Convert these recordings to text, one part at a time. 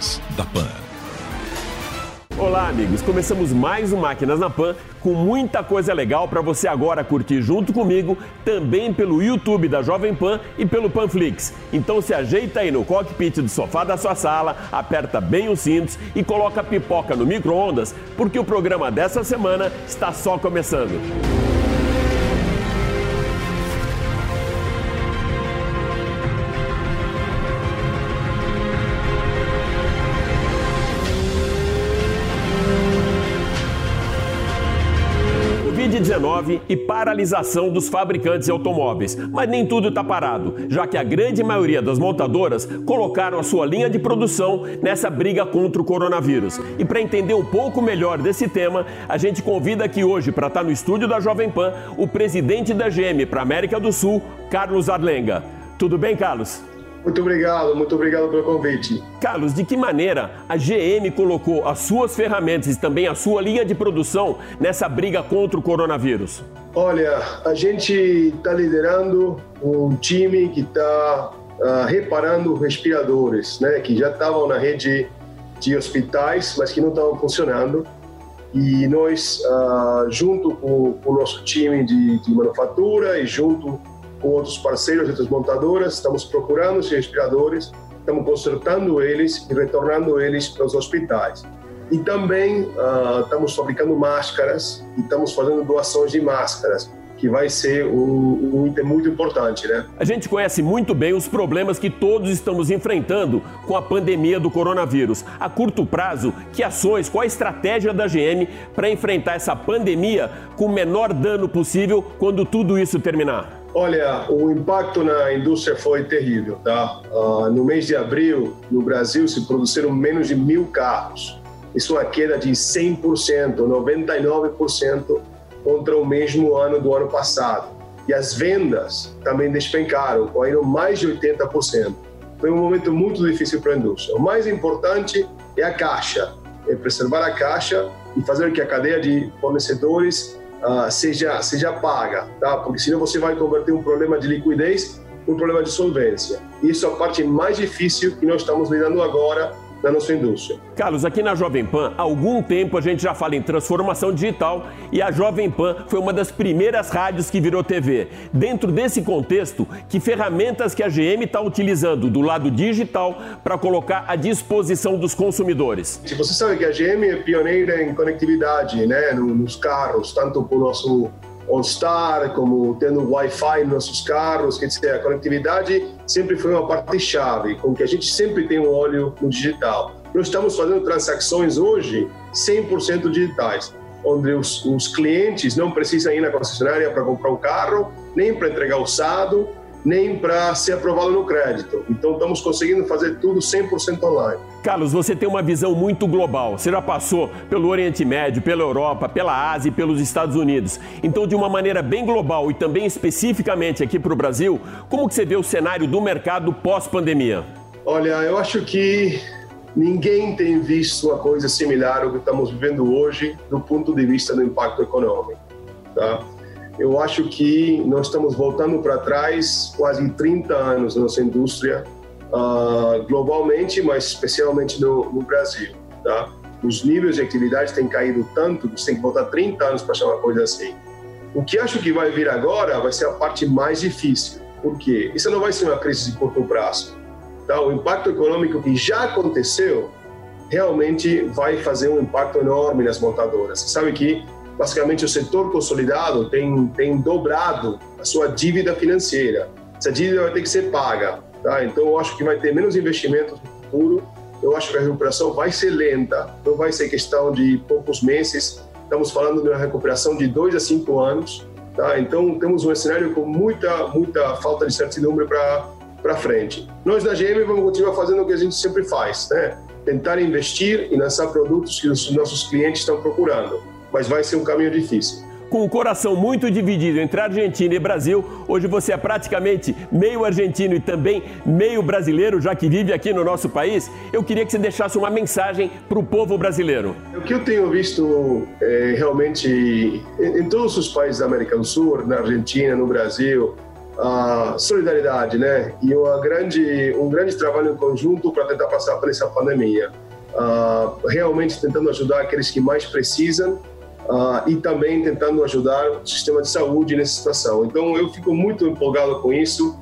Máquinas da Pan. Olá, amigos. Começamos mais um Máquinas na Pan com muita coisa legal para você agora curtir junto comigo, também pelo YouTube da Jovem Pan e pelo Panflix. Então se ajeita aí no cockpit do sofá da sua sala, aperta bem os cintos e coloca pipoca no micro-ondas, porque o programa dessa semana está só começando. Covid-19 e paralisação dos fabricantes de automóveis. Mas nem tudo está parado, já que a grande maioria das montadoras colocaram a sua linha de produção nessa briga contra o coronavírus. E para entender um pouco melhor desse tema, a gente convida aqui hoje para estar tá no estúdio da Jovem Pan o presidente da GM para América do Sul, Carlos Arlenga. Tudo bem, Carlos? Muito obrigado, muito obrigado pelo convite. Carlos, de que maneira a GM colocou as suas ferramentas e também a sua linha de produção nessa briga contra o coronavírus? Olha, a gente está liderando um time que está uh, ah, reparando respiradores, né, que já estavam na rede de hospitais, mas que não estavam funcionando. E nós, uh, junto com, com, o nosso time de, de manufatura e junto com outros parceiros, outras montadoras, estamos procurando esses respiradores, estamos consertando eles e retornando eles para os hospitais. E também uh, estamos fabricando máscaras e estamos fazendo doações de máscaras que vai ser um, um, item muito importante, né? A gente conhece muito bem os problemas que todos estamos enfrentando com a pandemia do coronavírus. A curto prazo, que ações, qual a estratégia da GM para enfrentar essa pandemia com o menor dano possível quando tudo isso terminar? Olha, o impacto na indústria foi terrível, tá? Uh, no mês de abril, no Brasil, se produziram menos de mil carros. Isso é uma queda de 100%, 99% contra o mesmo ano do ano passado. E as vendas também despencaram, caíram mais de 80%. Foi um momento muito difícil para a indústria. O mais importante é a caixa, é preservar a caixa e fazer com que a cadeia de fornecedores seja, seja paga, tá? porque senão você vai converter um problema de liquidez em um problema de solvência. Isso é a parte mais difícil que nós estamos lidando agora da nossa indústria. Carlos, aqui na Jovem Pan, há algum tempo a gente já fala em transformação digital e a Jovem Pan foi uma das primeiras rádios que virou TV. Dentro desse contexto, que ferramentas que a GM está utilizando do lado digital para colocar à disposição dos consumidores? Você sabe que a GM é pioneira em conectividade né, nos carros, tanto com o nosso OnStar, como tendo Wi-Fi nos nossos carros, quer dizer, a conectividade sempre foi uma parte-chave, com que a gente sempre tem um olho no digital. Nós estamos fazendo transações hoje 100% digitais, onde os, os clientes não precisam ir na concessionária para comprar um carro, nem para entregar usado, nem para ser aprovado no crédito. Então, estamos conseguindo fazer tudo 100% online. Carlos, você tem uma visão muito global. Você já passou pelo Oriente Médio, pela Europa, pela Ásia e pelos Estados Unidos. Então, de uma maneira bem global e também especificamente aqui para o Brasil, como que você vê o cenário do mercado pós-pandemia? Olha, eu acho que ninguém tem visto uma coisa similar ao que estamos vivendo hoje do ponto de vista do impacto econômico. Tá? eu acho que nós estamos voltando para trás quase 30 anos na nossa indústria, uh, globalmente, mas especialmente no, no, Brasil. Tá? Os níveis de atividade têm caído tanto que você tem que voltar 30 anos para chamar coisa assim. O que acho que vai vir agora vai ser a parte mais difícil. Por quê? Isso não vai ser uma crise de curto prazo. Tá? O impacto econômico que já aconteceu realmente vai fazer um impacto enorme nas montadoras. Você sabe que basicamente o setor consolidado tem, tem dobrado a sua dívida financeira. Essa dívida vai ter que ser paga. Tá? Então, eu acho que vai ter menos investimentos no futuro. Eu acho que a recuperação vai ser lenta, não vai ser questão de poucos meses. Estamos falando de uma recuperação de dois a cinco anos. Tá? Então, temos um cenário com muita, muita falta de certidumbre para frente. Nós da GM vamos continuar fazendo o que a gente sempre faz, né? tentar investir e lançar produtos que os nossos clientes estão procurando mas vai ser um caminho difícil. Com o coração muito dividido entre Argentina e Brasil, hoje você é praticamente meio argentino e também meio brasileiro, já que vive aqui no nosso país. Eu queria que você deixasse uma mensagem para o povo brasileiro. O que eu tenho visto é, realmente em, todos os países da América do Sul, na Argentina, no Brasil, uh, solidariedade, né? E uma grande, um grande trabalho em conjunto para tentar passar por essa pandemia. Uh, realmente tentando ajudar aqueles que mais precisam uh, e também tentando ajudar o sistema de saúde nessa situação. Então, eu fico muito empolgado com isso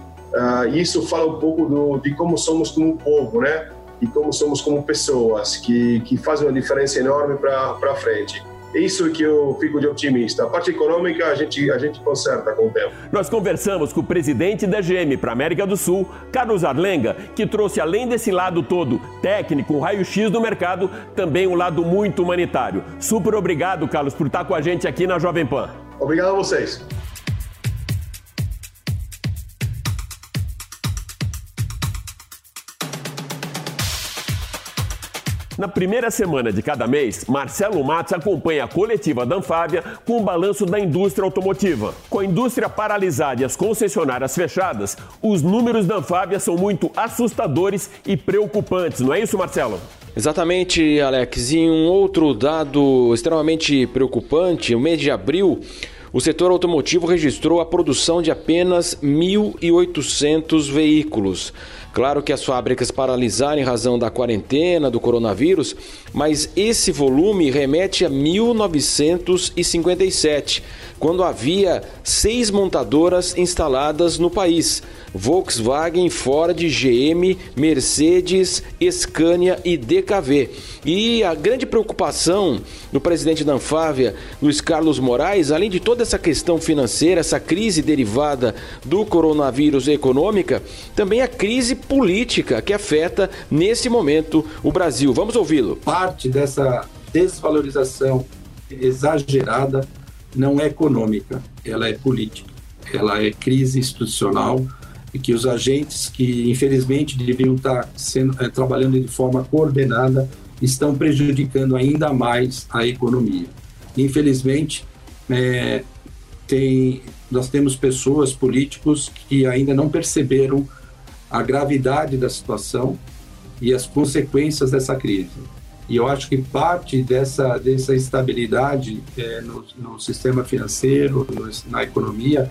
e isso fala um pouco do, de como somos como povo, né? E como somos como pessoas, que, que fazem uma diferença enorme para frente. Isso que eu fico de otimista. A parte econômica a gente, a gente conserta com o tempo. Nós conversamos com o presidente da GM para América do Sul, Carlos Arlenga, que trouxe além desse lado todo técnico, raio-x do mercado, também um lado muito humanitário. Super obrigado, Carlos, por estar com a gente aqui na Jovem Pan. Obrigado a vocês. Na primeira semana de cada mês, Marcelo Matos acompanha a coletiva da Anfávia com o balanço da indústria automotiva. Com a indústria paralisada e as concessionárias fechadas, os números da Anfávia são muito assustadores e preocupantes, não é isso, Marcelo? Exatamente, Alex. E um outro dado extremamente preocupante: o mês de abril. O setor automotivo registrou a produção de apenas 1.800 veículos. Claro que as fábricas paralisaram em razão da quarentena do coronavírus, mas esse volume remete a 1957, quando havia seis montadoras instaladas no país. Volkswagen, Ford, GM, Mercedes, Scania e DKV. E a grande preocupação do presidente da Anfávia, Luiz Carlos Moraes, além de toda essa questão financeira, essa crise derivada do coronavírus econômica, também a crise política que afeta nesse momento o Brasil. Vamos ouvi-lo. Parte dessa desvalorização exagerada não é econômica, ela é política, ela é crise institucional e que os agentes que infelizmente deviam estar sendo, é, trabalhando de forma coordenada estão prejudicando ainda mais a economia. Infelizmente, é, tem, nós temos pessoas, políticos, que ainda não perceberam a gravidade da situação e as consequências dessa crise. E eu acho que parte dessa, dessa estabilidade é, no, no, sistema financeiro, no, na economia,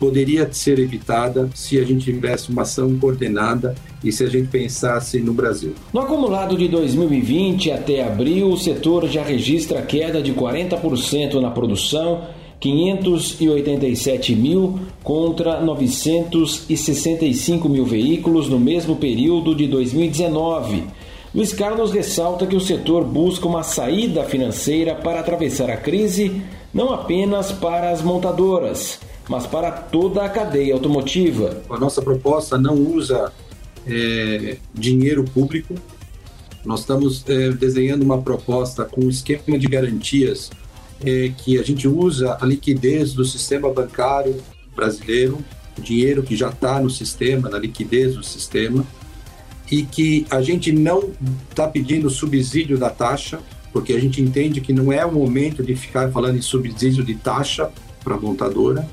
poderia ser evitada se a gente tivesse uma ação coordenada e se a gente pensasse no Brasil. No acumulado de 2020 até abril, o setor já registra queda de 40% na produção 587 mil contra 965 mil veículos no mesmo período de 2019. Luiz Carlos ressalta que o setor busca uma saída financeira para atravessar a crise, não apenas para as montadoras mas para toda a cadeia automotiva. A nossa proposta não usa é, dinheiro público. Nós estamos é, desenhando uma proposta com um esquema de garantias é, que a gente usa a liquidez do sistema bancário brasileiro, o dinheiro que já está no sistema, na liquidez do sistema, e que a gente não está pedindo subsídio da taxa, porque a gente entende que não é o momento de ficar falando em subsídio de taxa para a montadora,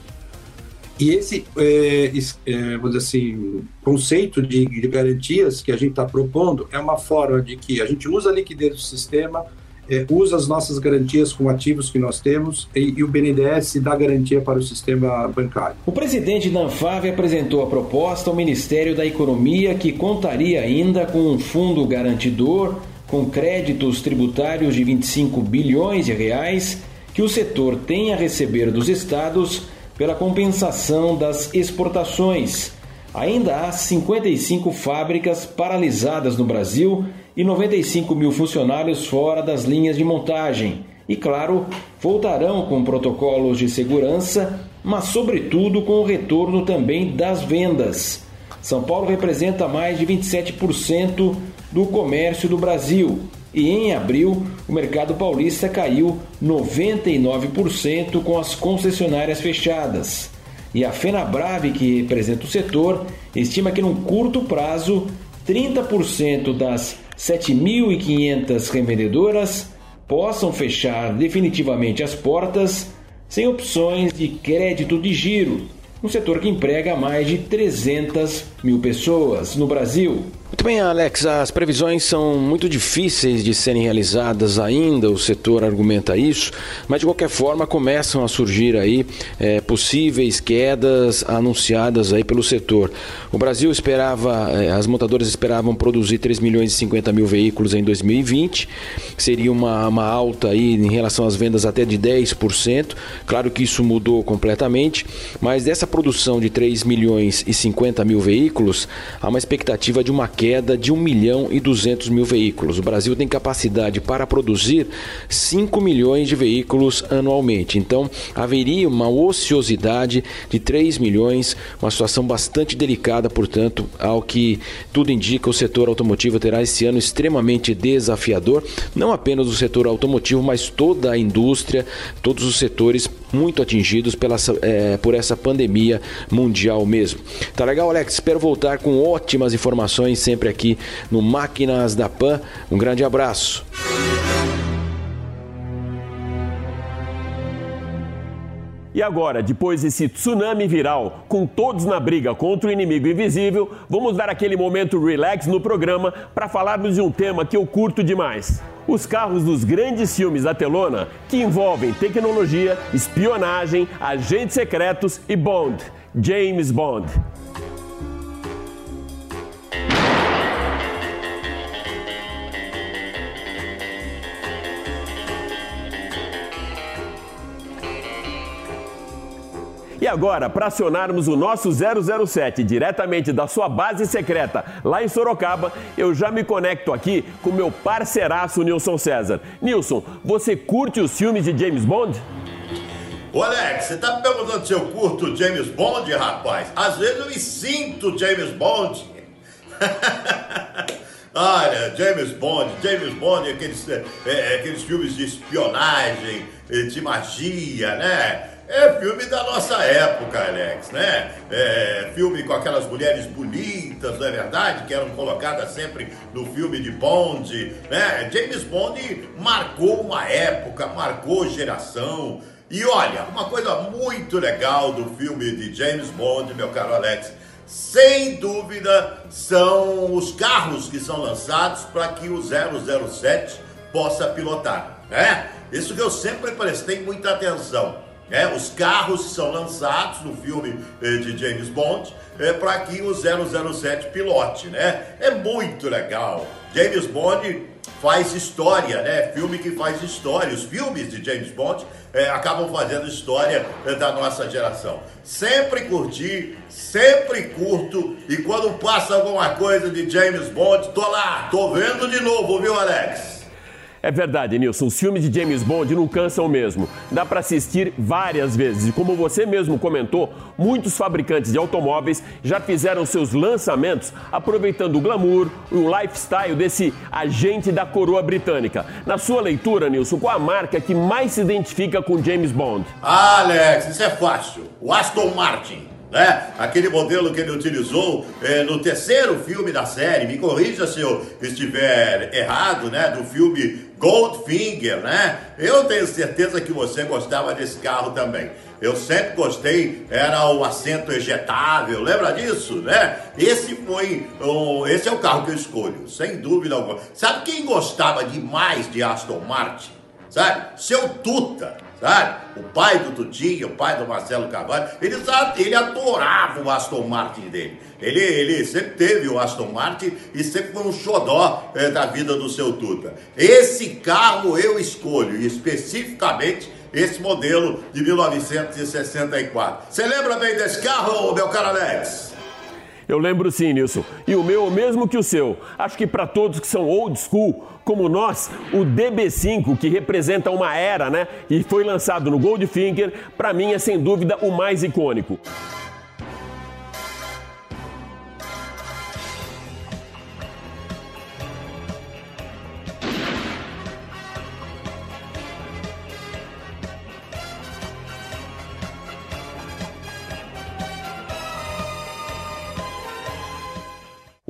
e esse, é, é, vamos dizer assim, conceito de, de garantias que a gente está propondo é uma forma de que a gente usa a liquidez do sistema, é, usa as nossas garantias com ativos que nós temos e, e, o BNDES dá garantia para o sistema bancário. O presidente da Anfave apresentou a proposta ao Ministério da Economia que contaria ainda com um fundo garantidor com créditos tributários de 25 bilhões de reais que o setor tem a receber dos estados pela compensação das exportações. Ainda há 55 fábricas paralisadas no Brasil e 95 mil funcionários fora das linhas de montagem. E, claro, voltarão com protocolos de segurança, mas, sobretudo, com o retorno também das vendas. São Paulo representa mais de 27% do comércio do Brasil e em abril o mercado paulista caiu 99% com as concessionárias fechadas. E a Fenabrave, que representa o setor, estima que num curto prazo 30% das 7.500 revendedoras possam fechar definitivamente as portas sem opções de crédito de giro, um setor que emprega mais de 300 mil pessoas no Brasil. Muito bem, Alex. As previsões são muito difíceis de serem realizadas ainda, o setor argumenta isso, mas de qualquer forma começam a surgir aí é, possíveis quedas anunciadas aí pelo setor. O Brasil esperava, é, as montadoras esperavam produzir 3 milhões e 50 mil veículos em 2020, seria uma, uma alta aí em relação às vendas até de 10%. Claro que isso mudou completamente, mas dessa produção de 3 milhões e 50 mil veículos, há uma expectativa de uma queda de 1 milhão e 200 mil veículos. O Brasil tem capacidade para produzir 5 milhões de veículos anualmente. Então, haveria uma ociosidade de 3 milhões, uma situação bastante delicada, portanto, ao que tudo indica, o setor automotivo terá esse ano extremamente desafiador, não apenas o setor automotivo, mas toda a indústria, todos os setores muito atingidos pela, é, por essa pandemia mundial mesmo. Tá legal, Alex? Espero voltar com ótimas informações sempre aqui no Máquinas da Pan. Um grande abraço. E agora, depois desse tsunami viral, com todos na briga contra o inimigo invisível, vamos dar aquele momento relax no programa para falarmos de um tema que eu curto demais. Os carros dos grandes filmes da telona que envolvem tecnologia, espionagem, agentes secretos e Bond, James Bond. Agora, para acionarmos o nosso 007 diretamente da sua base secreta lá em Sorocaba, eu já me conecto aqui com meu parceiraço Nilson César. Nilson, você curte os filmes de James Bond? Ô Alex, você tá me perguntando se eu curto James Bond, rapaz? Às vezes eu me sinto James Bond. Olha, James Bond, James Bond, aqueles, é, é, aqueles filmes de espionagem, de magia, né? É filme da nossa época, Alex, né? É filme com aquelas mulheres bonitas, não é verdade? Que eram colocadas sempre no filme de Bond, né? James Bond marcou uma época, marcou geração. E olha, uma coisa muito legal do filme de James Bond, meu caro Alex, sem dúvida, são os carros que são lançados para que o 007 possa pilotar, né? Isso que eu sempre prestei muita atenção. É, os carros são lançados no filme eh, de James Bond é, para que o 007 pilote, né? É muito legal. James Bond faz história, né? Filme que faz história. Os filmes de James Bond é, acabam fazendo história é, da nossa geração. Sempre curti, sempre curto e quando passa alguma coisa de James Bond, tô lá, tô vendo de novo, viu, Alex? É verdade, Nilson. Os filmes de James Bond não cansam mesmo. Dá para assistir várias vezes. E como você mesmo comentou, muitos fabricantes de automóveis já fizeram seus lançamentos aproveitando o glamour e o lifestyle desse agente da coroa britânica. Na sua leitura, Nilson, qual a marca que mais se identifica com James Bond? Alex, isso é fácil. O Aston Martin né? Aquele modelo que ele utilizou é, no terceiro filme da série, me corrija se eu estiver errado, né? Do filme Goldfinger, né? Eu tenho certeza que você gostava desse carro também. Eu sempre gostei, era o assento ejetável, lembra disso, né? Esse foi, um, esse é o carro que eu escolho, sem dúvida alguma. Sabe quem gostava demais de Aston Martin? Sabe? Seu Tuta sabe? O pai do Tutinho, o pai do Marcelo Carvalho, ele, ele adorava o Aston Martin dele. Ele, ele sempre teve o Aston Martin e sempre foi um xodó é, da vida do seu Tuta. Esse carro eu escolho, especificamente esse modelo de 1964. Você lembra bem desse carro, meu caro Alex? Eu lembro sim, Nilson. E o meu, mesmo que o seu. Acho que para todos que são old school, como nós, o DB5, que representa uma era, né? E foi lançado no Goldfinger, para mim é sem dúvida o mais icônico.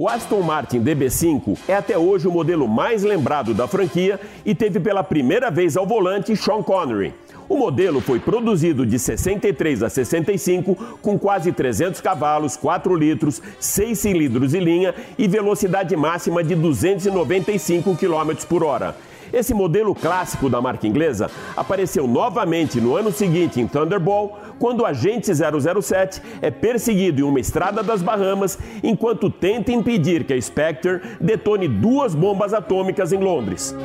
O Aston Martin DB5 é até hoje o modelo mais lembrado da franquia e teve pela primeira vez ao volante Sean Connery. O modelo foi produzido de 63 a 65, com quase 300 cavalos, 4 litros, 6 cilindros e linha e velocidade máxima de 295 km por hora. Esse modelo clássico da marca inglesa apareceu novamente no ano seguinte em Thunderball, quando o agente 007 é perseguido em uma estrada das Bahamas enquanto tenta impedir que a Spectre detone duas bombas atômicas em Londres.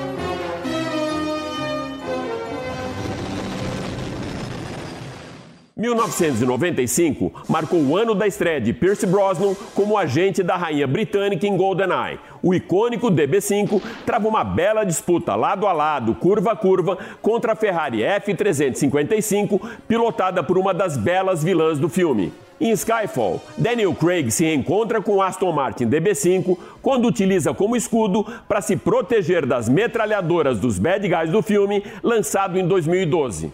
1995 marcou o ano da estreia de Pierce Brosnan como agente da rainha britânica em GoldenEye. O icônico DB5 trava uma bela disputa lado a lado, curva a curva, contra a Ferrari F355, pilotada por uma das belas vilãs do filme. Em Skyfall, Daniel Craig se encontra com Aston Martin DB5 quando utiliza como escudo para se proteger das metralhadoras dos bad guys do filme, lançado em 2012.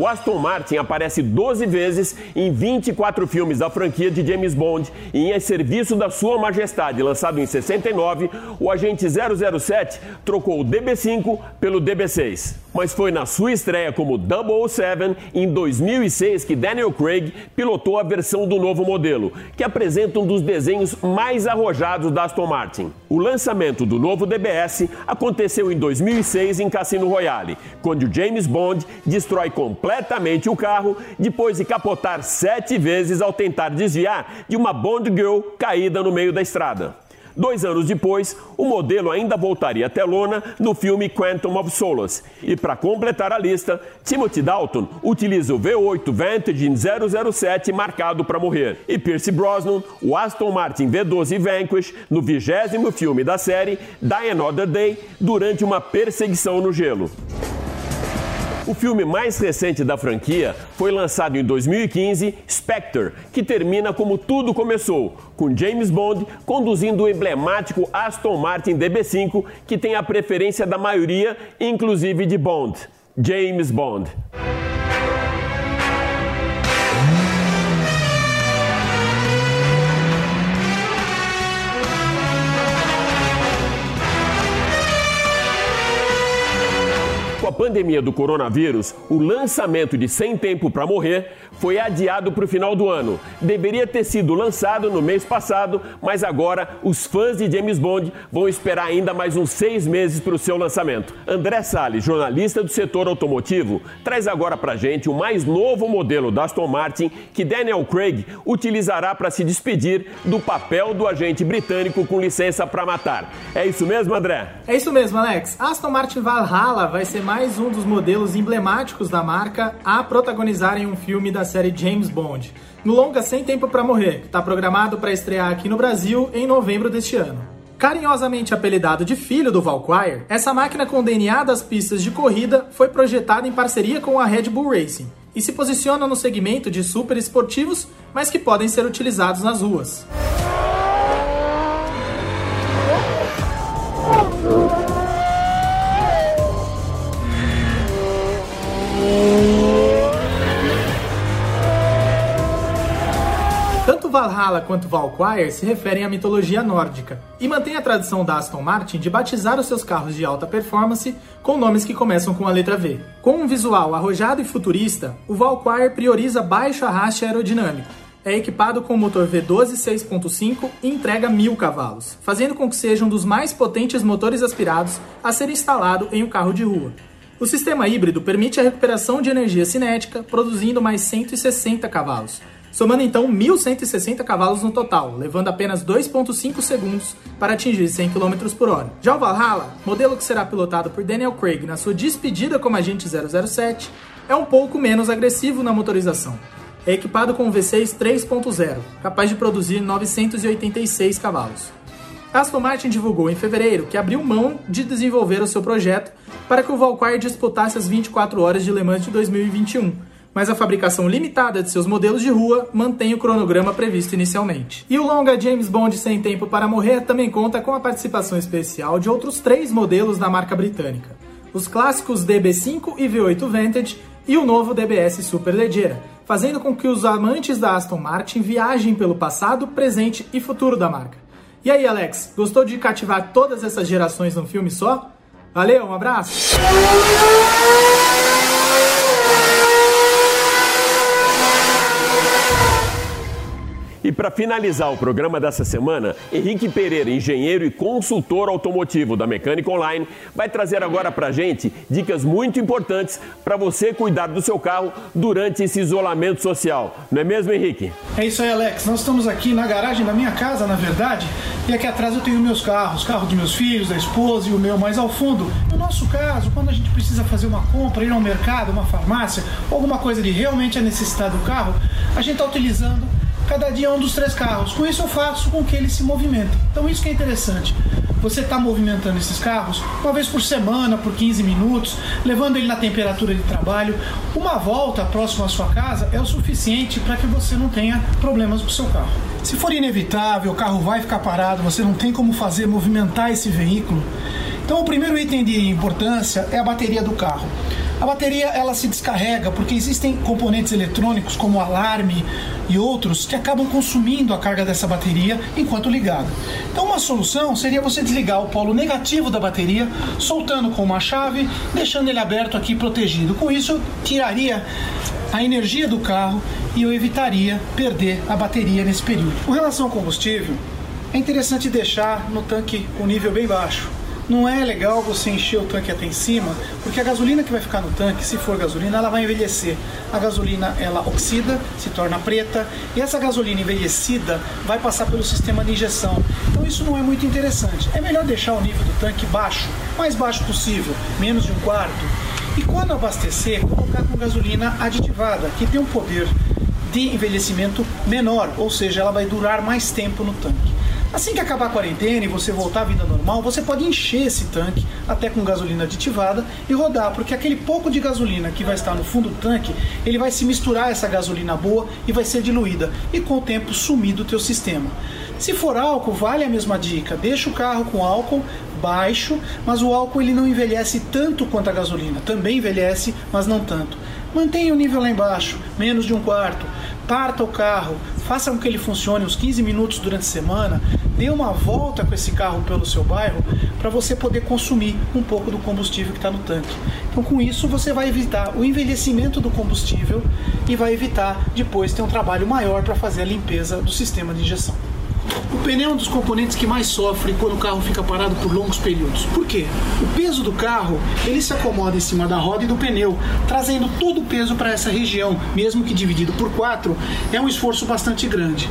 O Aston Martin aparece 12 vezes em 24 filmes da franquia de James Bond e em Serviço da Sua Majestade, lançado em 69, o agente 007 trocou o DB5 pelo DB6 mas foi na sua estreia como 007 em 2006 que Daniel Craig pilotou a versão do novo modelo, que apresenta um dos desenhos mais arrojados da Aston Martin. O lançamento do novo DBS aconteceu em 2006 em Cassino Royale, quando James Bond destrói completamente o carro depois de capotar sete vezes ao tentar desviar de uma Bond Girl caída no meio da estrada. Dois anos depois, o modelo ainda voltaria à telona no filme Quantum of Solace. E para completar a lista, Timothy Dalton utiliza o V8 Vantage 007 marcado para morrer. E Pierce Brosnan, o Aston Martin V12 Vanquish, no vigésimo filme da série Die Another Day, durante uma perseguição no gelo. O filme mais recente da franquia foi lançado em 2015, Spectre, que termina como tudo começou, com James Bond conduzindo o emblemático Aston Martin DB5, que tem a preferência da maioria, inclusive de Bond. James Bond. A pandemia do coronavírus, o lançamento de Sem Tempo para Morrer foi adiado para o final do ano. Deveria ter sido lançado no mês passado, mas agora os fãs de James Bond vão esperar ainda mais uns seis meses para o seu lançamento. André Salles, jornalista do setor automotivo, traz agora para gente o mais novo modelo da Aston Martin que Daniel Craig utilizará para se despedir do papel do agente britânico com licença para matar. É isso mesmo, André? É isso mesmo, Alex. Aston Martin Valhalla vai ser mais mais um dos modelos emblemáticos da marca a protagonizarem um filme da série James Bond, no longa Sem Tempo para Morrer, que está programado para estrear aqui no Brasil em novembro deste ano. Carinhosamente apelidado de filho do Valkyrie, essa máquina com DNA das pistas de corrida foi projetada em parceria com a Red Bull Racing e se posiciona no segmento de super esportivos, mas que podem ser utilizados nas ruas. Valhalla quanto Valkyrie se referem à mitologia nórdica e mantém a tradição da Aston Martin de batizar os seus carros de alta performance com nomes que começam com a letra V. Com um visual arrojado e futurista, o Valkyrie prioriza baixo arraste aerodinâmico. É equipado com motor V12 6.5 e entrega 1000 cavalos, fazendo com que seja um dos mais potentes motores aspirados a ser instalado em um carro de rua. O sistema híbrido permite a recuperação de energia cinética, produzindo mais 160 cavalos, somando então 1.160 cavalos no total, levando apenas 2,5 segundos para atingir 100 km por hora. Já o Valhalla, modelo que será pilotado por Daniel Craig na sua despedida como agente 007, é um pouco menos agressivo na motorização. É equipado com um V6 3.0, capaz de produzir 986 cavalos. Aston Martin divulgou em fevereiro que abriu mão de desenvolver o seu projeto para que o Valkyrie disputasse as 24 horas de Le Mans de 2021, mas a fabricação limitada de seus modelos de rua mantém o cronograma previsto inicialmente. E o longa James Bond Sem Tempo para Morrer também conta com a participação especial de outros três modelos da marca britânica. os clássicos DB5 e V8 Vantage e o novo DBS Superleggera, fazendo com que os amantes da Aston Martin viajem pelo passado, presente e futuro da marca. E aí, Alex, gostou de cativar todas essas gerações num filme só? Valeu, um abraço! E para finalizar o programa dessa semana, Henrique Pereira, engenheiro e consultor automotivo da Mecânica Online, vai trazer agora para gente dicas muito importantes para você cuidar do seu carro durante esse isolamento social. Não é mesmo, Henrique? É isso aí, Alex. Nós estamos aqui na garagem da minha casa, na verdade, e aqui atrás eu tenho meus carros, carro de meus filhos, da esposa e o meu mais ao fundo. No nosso caso, quando a gente precisa fazer uma compra, ir ao mercado, uma farmácia, alguma coisa de realmente a necessidade do carro, a gente está utilizando cada dia um dos três carros. Com isso eu faço com que ele se movimente. Então isso que é interessante. Você está movimentando esses carros uma vez por semana, por 15 minutos, levando ele na temperatura de trabalho. Uma volta próximo à sua casa é o suficiente para que você não tenha problemas com o seu carro. Se for inevitável, o carro vai ficar parado, você não tem como fazer movimentar esse veículo. Então o primeiro item de importância é a bateria do carro. A bateria ela se descarrega porque existem componentes eletrônicos como alarme e outros que acabam consumindo a carga dessa bateria enquanto ligada. Então uma solução seria você desligar o polo negativo da bateria, soltando com uma chave, deixando ele aberto aqui protegido. Com isso eu tiraria a energia do carro e eu evitaria perder a bateria nesse período. Com relação ao combustível, é interessante deixar no tanque o nível bem baixo não é legal você encher o tanque até em cima, porque a gasolina que vai ficar no tanque, se for gasolina, ela vai envelhecer. A gasolina ela oxida, se torna preta, e essa gasolina envelhecida vai passar pelo sistema de injeção. Então isso não é muito interessante. É melhor deixar o nível do tanque baixo, mais baixo possível, menos de um quarto. E quando abastecer, colocar com gasolina aditivada, que tem um poder de envelhecimento menor, ou seja, ela vai durar mais tempo no tanque. Assim que acabar a quarentena e você voltar à vida normal, você pode encher esse tanque até com gasolina aditivada e rodar, porque aquele pouco de gasolina que vai estar no fundo do tanque, ele vai se misturar a essa gasolina boa e vai ser diluída e com o tempo sumir do teu sistema. Se for álcool, vale a mesma dica. Deixa o carro com álcool baixo, mas o álcool ele não envelhece tanto quanto a gasolina. Também envelhece, mas não tanto. Mantenha o nível lá embaixo, menos de um quarto. Parta o carro, faça com que ele funcione uns 15 minutos durante a semana, dê uma volta com esse carro pelo seu bairro para você poder consumir um pouco do combustível que está no tanque. Então, com isso, você vai evitar o envelhecimento do combustível e vai evitar depois ter um trabalho maior para fazer a limpeza do sistema de injeção. O pneu é um dos componentes que mais sofre quando o carro fica parado por longos períodos. Por quê? O peso do carro ele se acomoda em cima da roda e do pneu, trazendo todo o peso para essa região, mesmo que dividido por quatro, é um esforço bastante grande.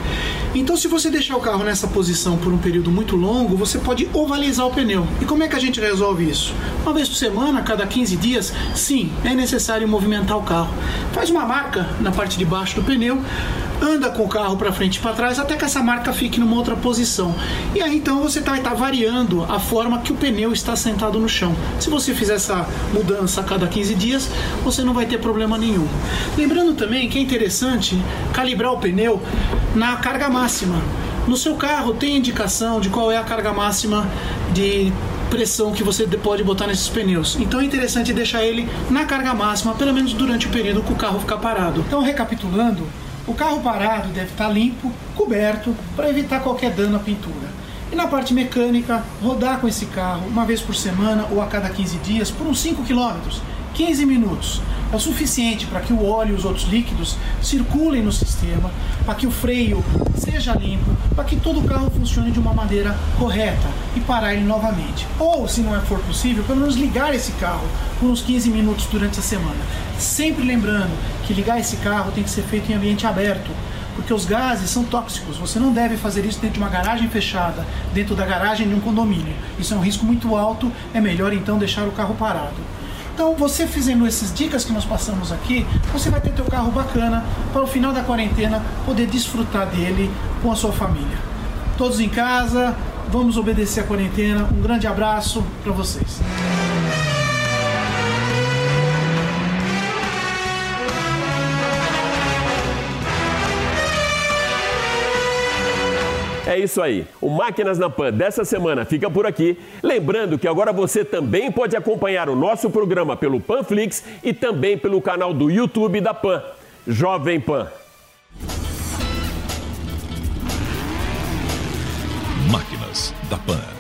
Então, se você deixar o carro nessa posição por um período muito longo, você pode ovalizar o pneu. E como é que a gente resolve isso? Uma vez por semana, cada 15 dias, sim, é necessário movimentar o carro. Faz uma marca na parte de baixo do pneu, anda com o carro para frente e para trás até que essa marca fique numa outra posição. E aí então você vai estar tá variando a forma que o pneu está sentado no chão. Se você fizer essa mudança a cada 15 dias, você não vai ter problema nenhum. Lembrando também que é interessante calibrar o pneu na carga máxima. No seu carro tem indicação de qual é a carga máxima de pressão que você pode botar nesses pneus. Então é interessante deixar ele na carga máxima, pelo menos durante o período que o carro ficar parado. Então, recapitulando, o carro parado deve estar limpo, coberto, para evitar qualquer dano à pintura. E na parte mecânica, rodar com esse carro uma vez por semana ou a cada 15 dias por uns 5 km, 15 minutos é o suficiente para que o óleo e os outros líquidos circulem no sistema, para que o freio seja limpo, para que todo o carro funcione de uma maneira correta e parar ele novamente. Ou, se não é for possível, pelo menos ligar esse carro por uns 15 minutos durante a semana. Sempre lembrando que ligar esse carro tem que ser feito em ambiente aberto, porque os gases são tóxicos. Você não deve fazer isso dentro de uma garagem fechada, dentro da garagem de um condomínio. Isso é um risco muito alto, é melhor então deixar o carro parado. Então, você fazendo essas dicas que nós passamos aqui, você vai ter teu carro bacana para o final da quarentena poder desfrutar dele com a sua família. Todos em casa, vamos obedecer a quarentena. Um grande abraço para vocês. É isso aí. O Máquinas na Pan dessa semana fica por aqui. Lembrando que agora você também pode acompanhar o nosso programa pelo Panflix e também pelo canal do YouTube da Pan. Jovem Pan. Máquinas da Pan.